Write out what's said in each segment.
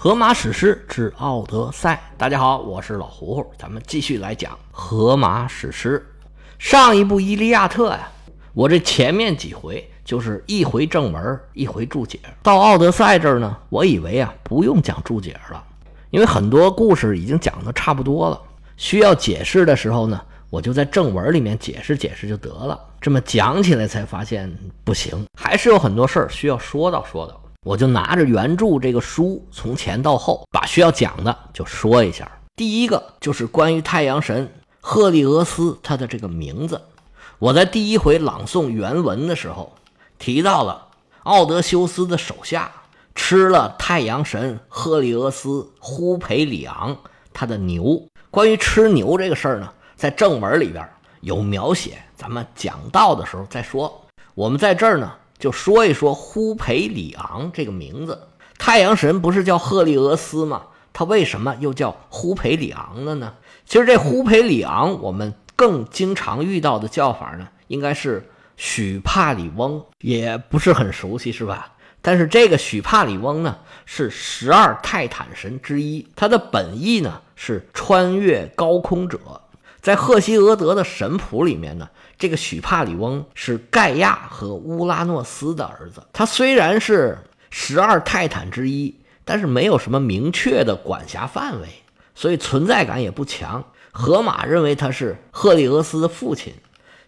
荷马史诗之《奥德赛》，大家好，我是老胡胡，咱们继续来讲荷马史诗。上一部《伊利亚特》呀，我这前面几回就是一回正文，一回注解。到《奥德赛》这儿呢，我以为啊不用讲注解了，因为很多故事已经讲的差不多了，需要解释的时候呢，我就在正文里面解释解释就得了。这么讲起来才发现不行，还是有很多事儿需要说道说道。我就拿着原著这个书，从前到后把需要讲的就说一下。第一个就是关于太阳神赫利俄斯他的这个名字。我在第一回朗诵原文的时候提到了奥德修斯的手下吃了太阳神赫利俄斯呼培里昂他的牛。关于吃牛这个事儿呢，在正文里边有描写，咱们讲到的时候再说。我们在这儿呢。就说一说呼培里昂这个名字，太阳神不是叫赫利俄斯吗？他为什么又叫呼培里昂了呢？其实这呼培里昂，我们更经常遇到的叫法呢，应该是许帕里翁，也不是很熟悉，是吧？但是这个许帕里翁呢，是十二泰坦神之一，他的本意呢是穿越高空者，在赫西俄德的神谱里面呢。这个许帕里翁是盖亚和乌拉诺斯的儿子。他虽然是十二泰坦之一，但是没有什么明确的管辖范围，所以存在感也不强。荷马认为他是赫利俄斯的父亲，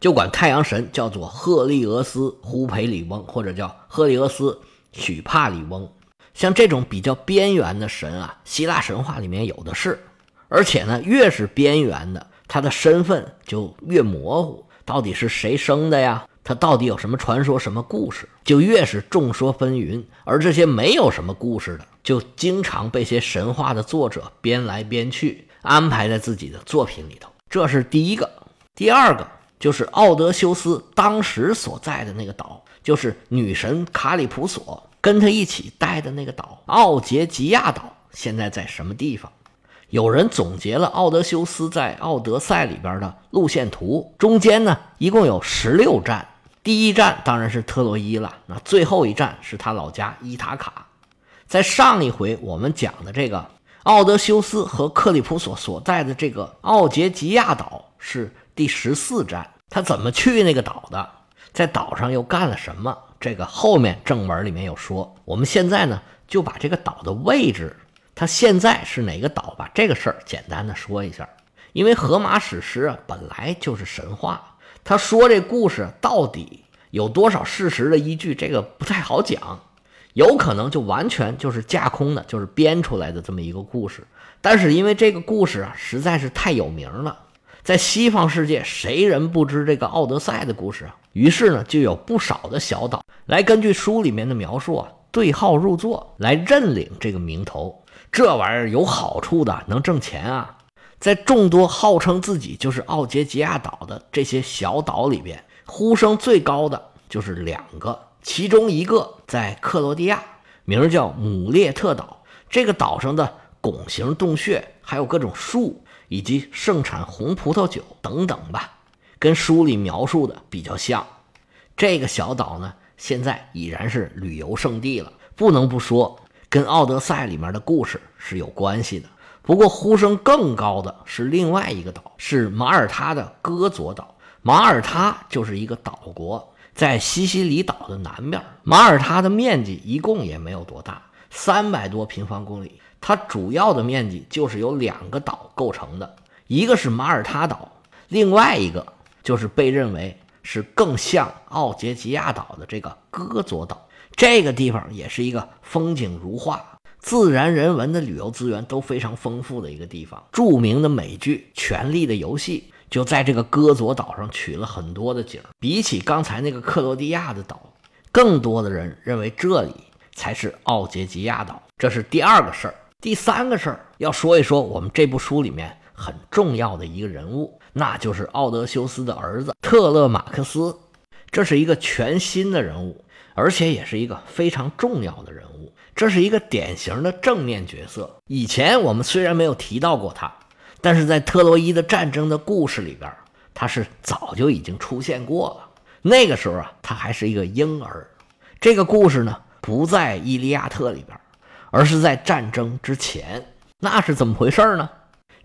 就管太阳神叫做赫利俄斯呼培里翁，或者叫赫利俄斯许帕里翁。像这种比较边缘的神啊，希腊神话里面有的是，而且呢，越是边缘的，他的身份就越模糊。到底是谁生的呀？他到底有什么传说、什么故事？就越是众说纷纭。而这些没有什么故事的，就经常被些神话的作者编来编去，安排在自己的作品里头。这是第一个。第二个就是奥德修斯当时所在的那个岛，就是女神卡里普索跟他一起待的那个岛——奥杰吉亚岛，现在在什么地方？有人总结了奥德修斯在《奥德赛》里边的路线图，中间呢一共有十六站，第一站当然是特洛伊了，那最后一站是他老家伊塔卡。在上一回我们讲的这个奥德修斯和克里普索所在的这个奥杰吉亚岛是第十四站，他怎么去那个岛的？在岛上又干了什么？这个后面正文里面有说。我们现在呢就把这个岛的位置。他现在是哪个岛？把这个事儿简单的说一下。因为荷马史诗啊本来就是神话，他说这故事到底有多少事实的依据，这个不太好讲，有可能就完全就是架空的，就是编出来的这么一个故事。但是因为这个故事啊实在是太有名了，在西方世界谁人不知这个奥德赛的故事啊？于是呢就有不少的小岛来根据书里面的描述啊对号入座，来认领这个名头。这玩意儿有好处的，能挣钱啊！在众多号称自己就是奥杰吉亚岛的这些小岛里边，呼声最高的就是两个，其中一个在克罗地亚，名叫姆列特岛。这个岛上的拱形洞穴，还有各种树，以及盛产红葡萄酒等等吧，跟书里描述的比较像。这个小岛呢，现在已然是旅游胜地了，不能不说。跟《奥德赛》里面的故事是有关系的，不过呼声更高的是另外一个岛，是马耳他的戈佐岛。马耳他就是一个岛国，在西西里岛的南边。马耳他的面积一共也没有多大，三百多平方公里。它主要的面积就是由两个岛构成的，一个是马耳他岛，另外一个就是被认为是更像奥杰吉亚岛的这个戈佐岛。这个地方也是一个风景如画、自然人文的旅游资源都非常丰富的一个地方。著名的美剧《权力的游戏》就在这个戈佐岛上取了很多的景。比起刚才那个克罗地亚的岛，更多的人认为这里才是奥杰吉亚岛。这是第二个事儿。第三个事儿要说一说我们这部书里面很重要的一个人物，那就是奥德修斯的儿子特勒马克斯。这是一个全新的人物。而且也是一个非常重要的人物，这是一个典型的正面角色。以前我们虽然没有提到过他，但是在特洛伊的战争的故事里边，他是早就已经出现过了。那个时候啊，他还是一个婴儿。这个故事呢，不在《伊利亚特》里边，而是在战争之前。那是怎么回事呢？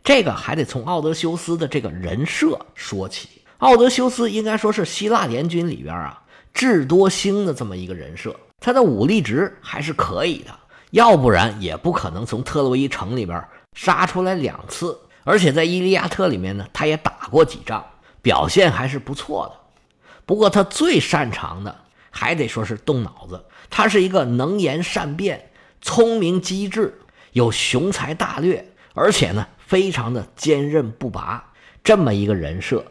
这个还得从奥德修斯的这个人设说起。奥德修斯应该说是希腊联军里边啊智多星的这么一个人设，他的武力值还是可以的，要不然也不可能从特洛伊城里边杀出来两次。而且在《伊利亚特》里面呢，他也打过几仗，表现还是不错的。不过他最擅长的还得说是动脑子，他是一个能言善辩、聪明机智、有雄才大略，而且呢非常的坚韧不拔这么一个人设。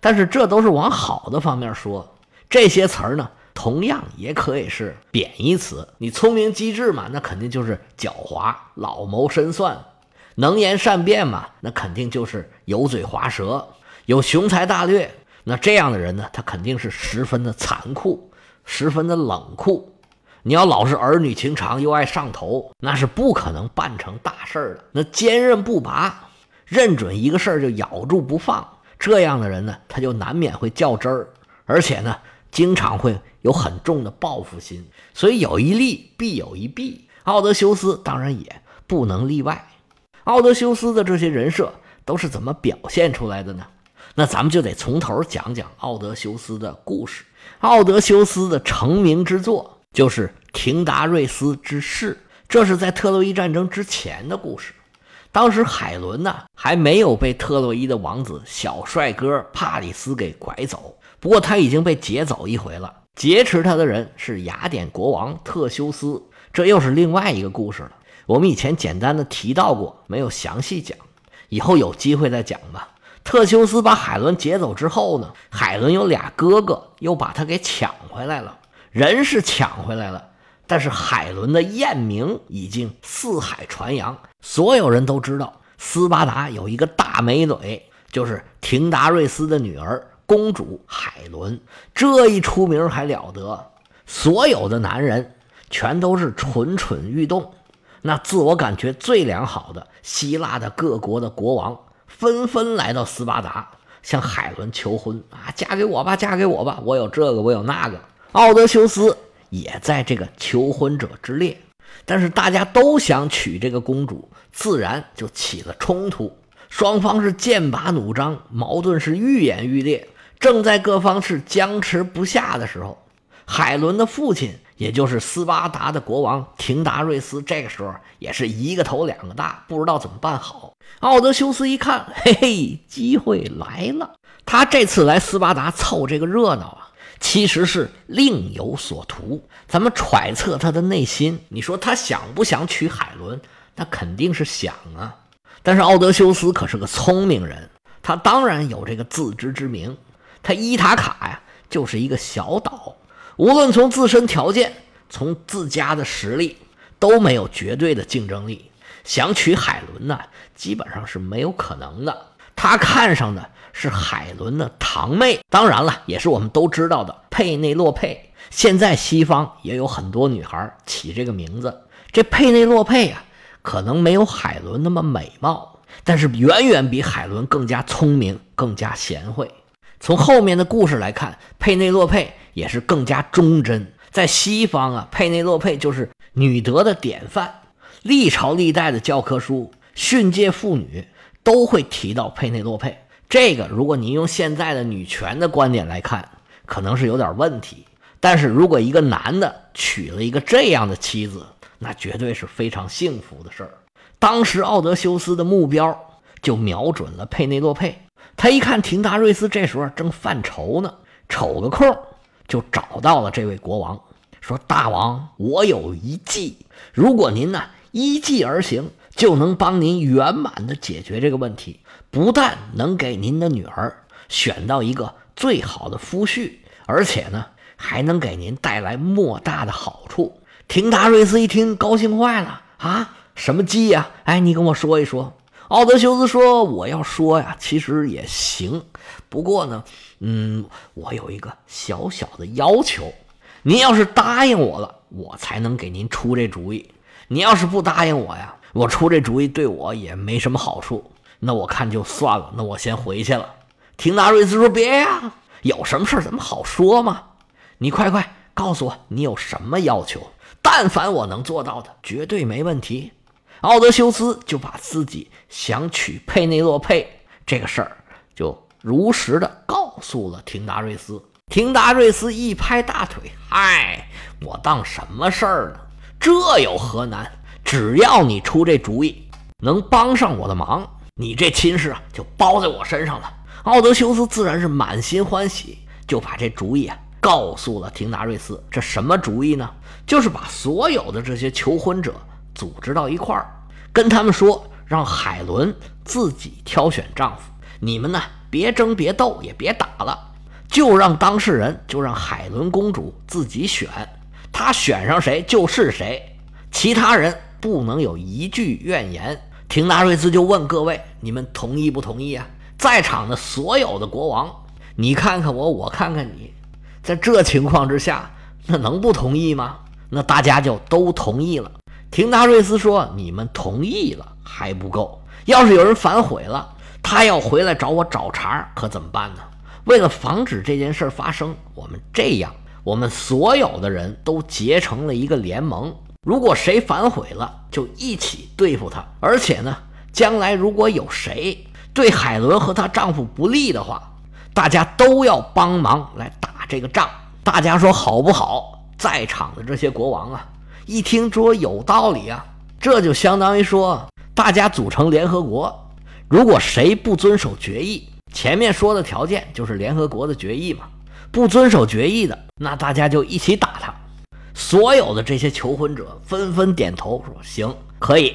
但是这都是往好的方面说，这些词儿呢同样也可以是贬义词。你聪明机智嘛，那肯定就是狡猾、老谋深算。能言善辩嘛，那肯定就是油嘴滑舌；有雄才大略，那这样的人呢，他肯定是十分的残酷，十分的冷酷。你要老是儿女情长又爱上头，那是不可能办成大事儿的。那坚韧不拔，认准一个事儿就咬住不放，这样的人呢，他就难免会较真儿，而且呢，经常会有很重的报复心。所以有一利必有一弊，奥德修斯当然也不能例外。奥德修斯的这些人设都是怎么表现出来的呢？那咱们就得从头讲讲奥德修斯的故事。奥德修斯的成名之作就是廷达瑞斯之誓，这是在特洛伊战争之前的故事。当时海伦呢还没有被特洛伊的王子小帅哥帕里斯给拐走，不过他已经被劫走一回了。劫持他的人是雅典国王特修斯，这又是另外一个故事了。我们以前简单的提到过，没有详细讲，以后有机会再讲吧。特修斯把海伦劫走之后呢，海伦有俩哥哥又把他给抢回来了。人是抢回来了，但是海伦的艳名已经四海传扬，所有人都知道斯巴达有一个大美女，就是廷达瑞斯的女儿公主海伦。这一出名还了得，所有的男人全都是蠢蠢欲动。那自我感觉最良好的希腊的各国的国王纷纷来到斯巴达，向海伦求婚啊！嫁给我吧，嫁给我吧！我有这个，我有那个。奥德修斯也在这个求婚者之列，但是大家都想娶这个公主，自然就起了冲突，双方是剑拔弩张，矛盾是愈演愈烈。正在各方是僵持不下的时候，海伦的父亲。也就是斯巴达的国王廷达瑞斯，这个时候也是一个头两个大，不知道怎么办好。奥德修斯一看，嘿嘿，机会来了！他这次来斯巴达凑这个热闹啊，其实是另有所图。咱们揣测他的内心，你说他想不想娶海伦？那肯定是想啊。但是奥德修斯可是个聪明人，他当然有这个自知之明。他伊塔卡呀，就是一个小岛。无论从自身条件，从自家的实力，都没有绝对的竞争力。想娶海伦呢，基本上是没有可能的。他看上的是海伦的堂妹，当然了，也是我们都知道的佩内洛佩。现在西方也有很多女孩起这个名字。这佩内洛佩啊，可能没有海伦那么美貌，但是远远比海伦更加聪明，更加贤惠。从后面的故事来看，佩内洛佩。也是更加忠贞。在西方啊，佩内洛佩就是女德的典范。历朝历代的教科书训诫妇女都会提到佩内洛佩。这个，如果您用现在的女权的观点来看，可能是有点问题。但是如果一个男的娶了一个这样的妻子，那绝对是非常幸福的事儿。当时奥德修斯的目标就瞄准了佩内洛佩。他一看廷达瑞斯这时候正犯愁呢，瞅个空。就找到了这位国王，说：“大王，我有一计，如果您呢依计而行，就能帮您圆满的解决这个问题。不但能给您的女儿选到一个最好的夫婿，而且呢还能给您带来莫大的好处。”廷达瑞斯一听，高兴坏了啊！什么计呀？哎，你跟我说一说。奥德修斯说：“我要说呀，其实也行，不过呢。”嗯，我有一个小小的要求，您要是答应我了，我才能给您出这主意。您要是不答应我呀，我出这主意对我也没什么好处。那我看就算了，那我先回去了。廷达瑞斯说：“别呀，有什么事咱们好说嘛。你快快告诉我，你有什么要求？但凡我能做到的，绝对没问题。奥德修斯就把自己想娶佩内洛佩这个事儿，就如实的告诉了廷达瑞斯。廷达瑞斯一拍大腿：“嗨，我当什么事儿呢？这有何难？只要你出这主意，能帮上我的忙，你这亲事啊就包在我身上了。”奥德修斯自然是满心欢喜，就把这主意啊告诉了廷达瑞斯。这什么主意呢？就是把所有的这些求婚者组织到一块儿。跟他们说，让海伦自己挑选丈夫。你们呢，别争别斗，也别打了，就让当事人，就让海伦公主自己选。她选上谁就是谁，其他人不能有一句怨言。廷达瑞斯就问各位：你们同意不同意啊？在场的所有的国王，你看看我，我看看你，在这情况之下，那能不同意吗？那大家就都同意了。廷达瑞斯说：“你们同意了还不够，要是有人反悔了，他要回来找我找茬，可怎么办呢？为了防止这件事发生，我们这样，我们所有的人都结成了一个联盟。如果谁反悔了，就一起对付他。而且呢，将来如果有谁对海伦和她丈夫不利的话，大家都要帮忙来打这个仗。大家说好不好？在场的这些国王啊。”一听说有道理啊，这就相当于说，大家组成联合国，如果谁不遵守决议，前面说的条件就是联合国的决议嘛，不遵守决议的，那大家就一起打他。所有的这些求婚者纷纷点头说：“行，可以。”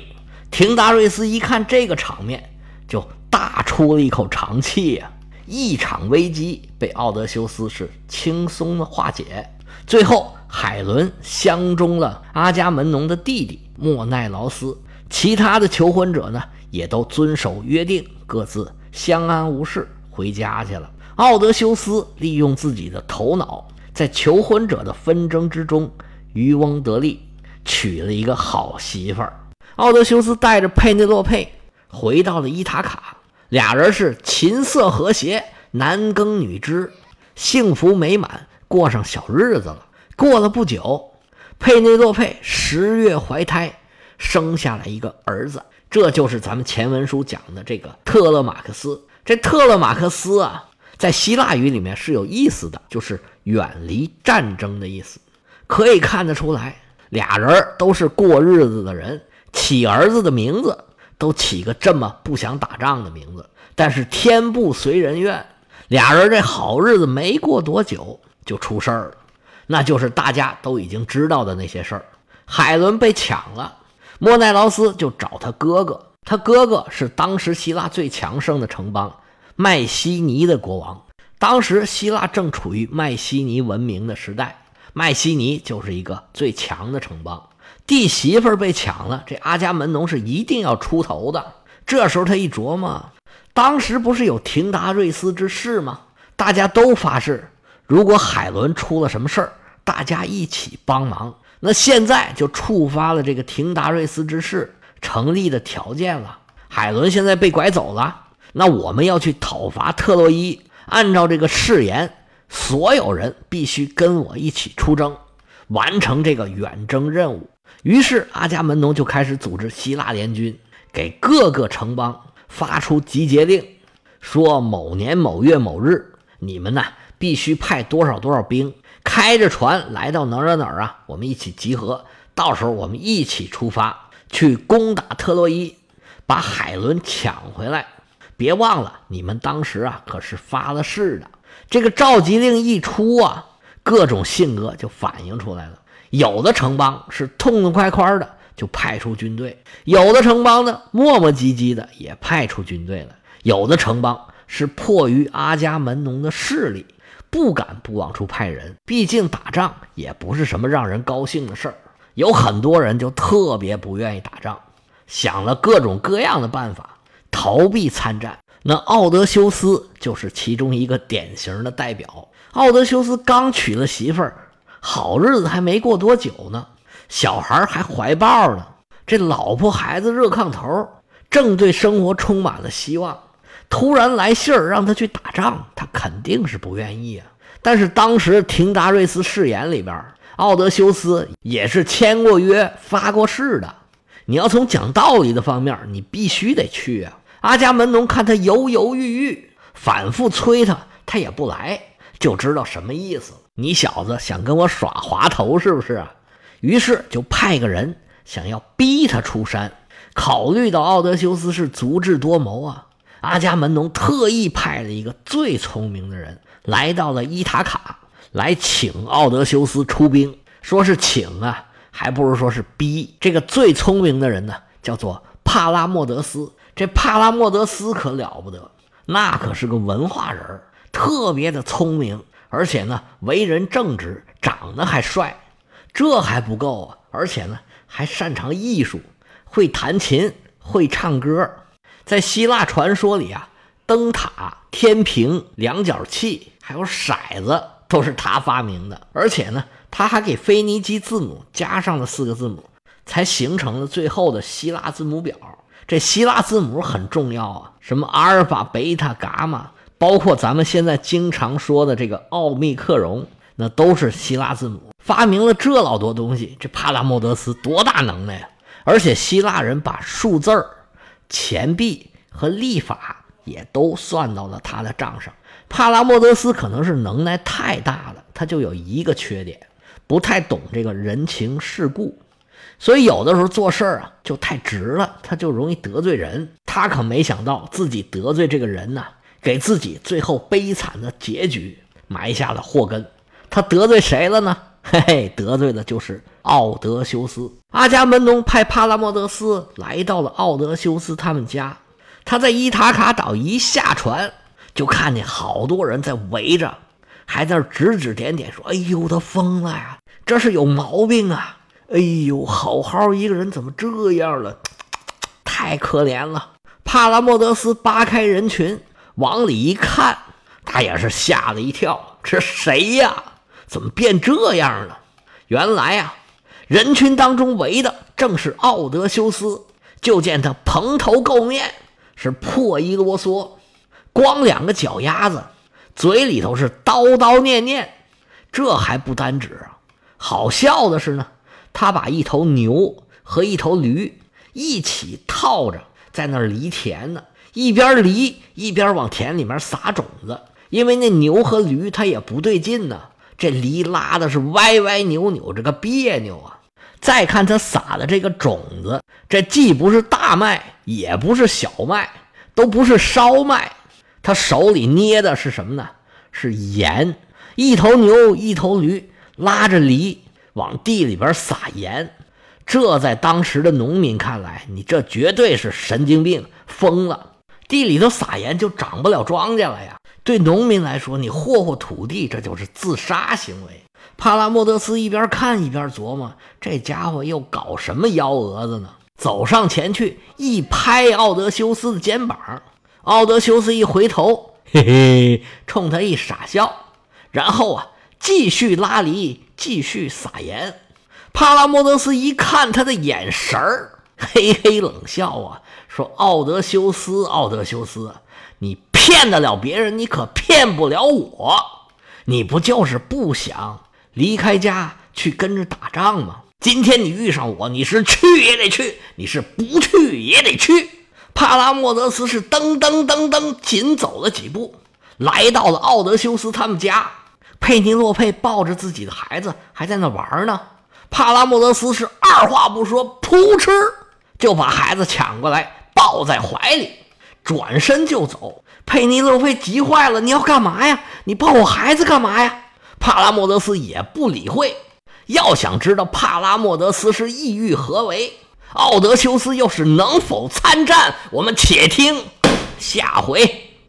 廷达瑞斯一看这个场面，就大出了一口长气呀。一场危机被奥德修斯是轻松的化解，最后。海伦相中了阿伽门农的弟弟莫奈劳斯，其他的求婚者呢，也都遵守约定，各自相安无事回家去了。奥德修斯利用自己的头脑，在求婚者的纷争之中渔翁得利，娶了一个好媳妇儿。奥德修斯带着佩内洛佩回到了伊塔卡，俩人是琴瑟和谐，男耕女织，幸福美满，过上小日子了。过了不久，佩内洛佩十月怀胎，生下了一个儿子。这就是咱们前文书讲的这个特勒马克斯。这特勒马克斯啊，在希腊语里面是有意思的，就是远离战争的意思。可以看得出来，俩人都是过日子的人，起儿子的名字都起个这么不想打仗的名字。但是天不随人愿，俩人这好日子没过多久就出事儿了。那就是大家都已经知道的那些事儿。海伦被抢了，莫奈劳斯就找他哥哥。他哥哥是当时希腊最强盛的城邦麦西尼的国王。当时希腊正处于麦西尼文明的时代，麦西尼就是一个最强的城邦。弟媳妇被抢了，这阿伽门农是一定要出头的。这时候他一琢磨，当时不是有廷达瑞斯之誓吗？大家都发誓，如果海伦出了什么事儿。大家一起帮忙，那现在就触发了这个廷达瑞斯之誓成立的条件了。海伦现在被拐走了，那我们要去讨伐特洛伊。按照这个誓言，所有人必须跟我一起出征，完成这个远征任务。于是阿伽门农就开始组织希腊联军，给各个城邦发出集结令，说某年某月某日，你们呢必须派多少多少兵。开着船来到哪儿哪儿啊？我们一起集合，到时候我们一起出发去攻打特洛伊，把海伦抢回来。别忘了，你们当时啊可是发了誓的。这个召集令一出啊，各种性格就反映出来了。有的城邦是痛痛快快的就派出军队，有的城邦呢磨磨唧唧的也派出军队了，有的城邦是迫于阿伽门农的势力。不敢不往出派人，毕竟打仗也不是什么让人高兴的事儿。有很多人就特别不愿意打仗，想了各种各样的办法逃避参战。那奥德修斯就是其中一个典型的代表。奥德修斯刚娶了媳妇儿，好日子还没过多久呢，小孩还怀抱呢，这老婆孩子热炕头，正对生活充满了希望。突然来信儿让他去打仗，他肯定是不愿意啊。但是当时廷达瑞斯誓言里边，奥德修斯也是签过约、发过誓的。你要从讲道理的方面，你必须得去啊。阿伽门农看他犹犹豫豫，反复催他，他也不来，就知道什么意思了。你小子想跟我耍滑头是不是啊？于是就派个人想要逼他出山。考虑到奥德修斯是足智多谋啊，阿伽门农特意派了一个最聪明的人来到了伊塔卡，来请奥德修斯出兵。说是请啊，还不如说是逼。这个最聪明的人呢，叫做帕拉莫德斯。这帕拉莫德斯可了不得，那可是个文化人，特别的聪明，而且呢，为人正直，长得还帅。这还不够啊，而且呢，还擅长艺术。会弹琴，会唱歌，在希腊传说里啊，灯塔、天平、量角器，还有骰子，都是他发明的。而且呢，他还给腓尼基字母加上了四个字母，才形成了最后的希腊字母表。这希腊字母很重要啊，什么阿尔法、贝塔、伽马，包括咱们现在经常说的这个奥密克戎，那都是希腊字母。发明了这老多东西，这帕拉莫德斯多大能耐呀！而且希腊人把数字儿、钱币和立法也都算到了他的账上。帕拉莫德斯可能是能耐太大了，他就有一个缺点，不太懂这个人情世故，所以有的时候做事儿啊就太直了，他就容易得罪人。他可没想到自己得罪这个人呢，给自己最后悲惨的结局埋下了祸根。他得罪谁了呢？嘿嘿，得罪的就是奥德修斯。阿伽门农派帕拉莫德斯来到了奥德修斯他们家。他在伊塔卡岛一下船，就看见好多人在围着，还在指指点点，说：“哎呦，他疯了呀！这是有毛病啊！哎呦，好好一个人怎么这样了？太可怜了！”帕拉莫德斯扒开人群往里一看，他也是吓了一跳：“这谁呀？”怎么变这样了？原来呀，人群当中围的正是奥德修斯。就见他蓬头垢面，是破衣啰嗦，光两个脚丫子，嘴里头是叨叨念念。这还不单止啊！好笑的是呢，他把一头牛和一头驴一起套着，在那儿犁田呢，一边犁一边往田里面撒种子。因为那牛和驴它也不对劲呢。这犁拉的是歪歪扭扭，这个别扭啊！再看他撒的这个种子，这既不是大麦，也不是小麦，都不是烧麦，他手里捏的是什么呢？是盐。一头牛，一头驴拉着犁往地里边撒盐，这在当时的农民看来，你这绝对是神经病，疯了！地里头撒盐就长不了庄稼了呀。对农民来说，你霍霍土地，这就是自杀行为。帕拉莫德斯一边看一边琢磨，这家伙又搞什么幺蛾子呢？走上前去，一拍奥德修斯的肩膀。奥德修斯一回头，嘿嘿，冲他一傻笑，然后啊，继续拉犁，继续撒盐。帕拉莫德斯一看他的眼神儿，嘿嘿冷笑啊，说：“奥德修斯，奥德修斯，”骗得了别人，你可骗不了我。你不就是不想离开家去跟着打仗吗？今天你遇上我，你是去也得去，你是不去也得去。帕拉莫德斯是噔噔噔噔紧走了几步，来到了奥德修斯他们家。佩尼洛佩抱着自己的孩子还在那玩呢。帕拉莫德斯是二话不说，扑哧就把孩子抢过来抱在怀里，转身就走。佩尼洛菲急坏了：“你要干嘛呀？你抱我孩子干嘛呀？”帕拉莫德斯也不理会。要想知道帕拉莫德斯是意欲何为，奥德修斯又是能否参战，我们且听下回。